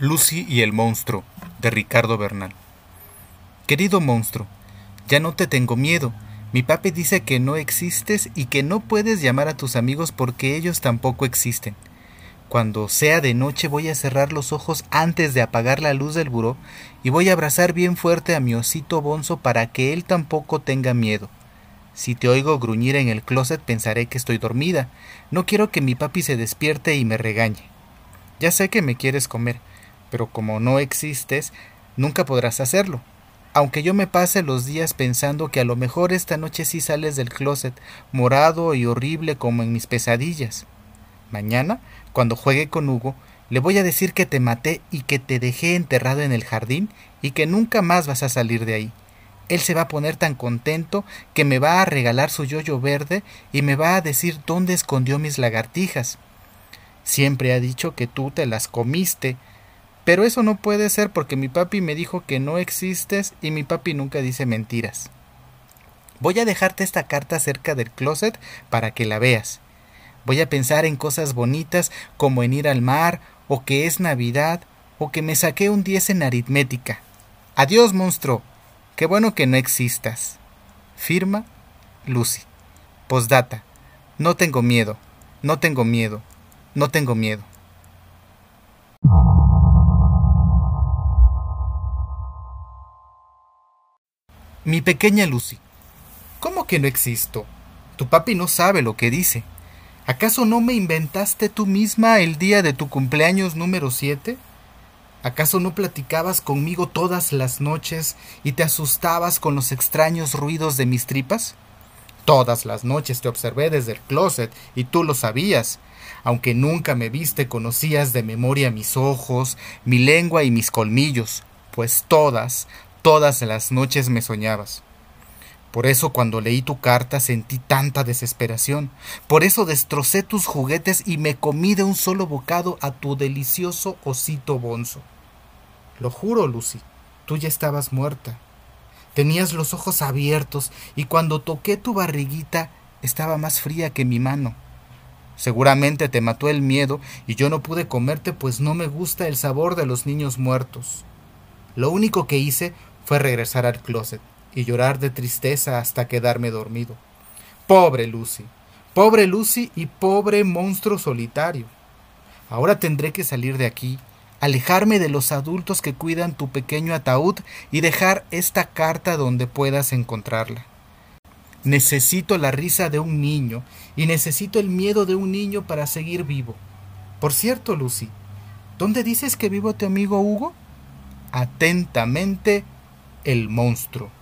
Lucy y el monstruo de Ricardo Bernal. Querido monstruo, ya no te tengo miedo. Mi papi dice que no existes y que no puedes llamar a tus amigos porque ellos tampoco existen. Cuando sea de noche voy a cerrar los ojos antes de apagar la luz del buró y voy a abrazar bien fuerte a mi osito bonzo para que él tampoco tenga miedo. Si te oigo gruñir en el closet pensaré que estoy dormida. No quiero que mi papi se despierte y me regañe. Ya sé que me quieres comer, pero como no existes, nunca podrás hacerlo. Aunque yo me pase los días pensando que a lo mejor esta noche sí sales del closet, morado y horrible como en mis pesadillas. Mañana, cuando juegue con Hugo, le voy a decir que te maté y que te dejé enterrado en el jardín y que nunca más vas a salir de ahí. Él se va a poner tan contento que me va a regalar su yoyo verde y me va a decir dónde escondió mis lagartijas. Siempre ha dicho que tú te las comiste, pero eso no puede ser porque mi papi me dijo que no existes y mi papi nunca dice mentiras. Voy a dejarte esta carta cerca del closet para que la veas. Voy a pensar en cosas bonitas como en ir al mar, o que es Navidad, o que me saqué un 10 en aritmética. Adiós, monstruo. Qué bueno que no existas. Firma Lucy. Postdata. No tengo miedo. No tengo miedo. No tengo miedo. Mi pequeña Lucy. ¿Cómo que no existo? Tu papi no sabe lo que dice. ¿Acaso no me inventaste tú misma el día de tu cumpleaños número siete? ¿Acaso no platicabas conmigo todas las noches y te asustabas con los extraños ruidos de mis tripas? Todas las noches te observé desde el closet y tú lo sabías. Aunque nunca me viste, conocías de memoria mis ojos, mi lengua y mis colmillos, pues todas, Todas las noches me soñabas. Por eso cuando leí tu carta sentí tanta desesperación. Por eso destrocé tus juguetes y me comí de un solo bocado a tu delicioso osito bonzo. Lo juro, Lucy, tú ya estabas muerta. Tenías los ojos abiertos y cuando toqué tu barriguita estaba más fría que mi mano. Seguramente te mató el miedo y yo no pude comerte pues no me gusta el sabor de los niños muertos. Lo único que hice fue regresar al closet y llorar de tristeza hasta quedarme dormido. Pobre Lucy, pobre Lucy y pobre monstruo solitario. Ahora tendré que salir de aquí, alejarme de los adultos que cuidan tu pequeño ataúd y dejar esta carta donde puedas encontrarla. Necesito la risa de un niño y necesito el miedo de un niño para seguir vivo. Por cierto, Lucy, ¿dónde dices que vivo tu amigo Hugo? Atentamente, el monstruo.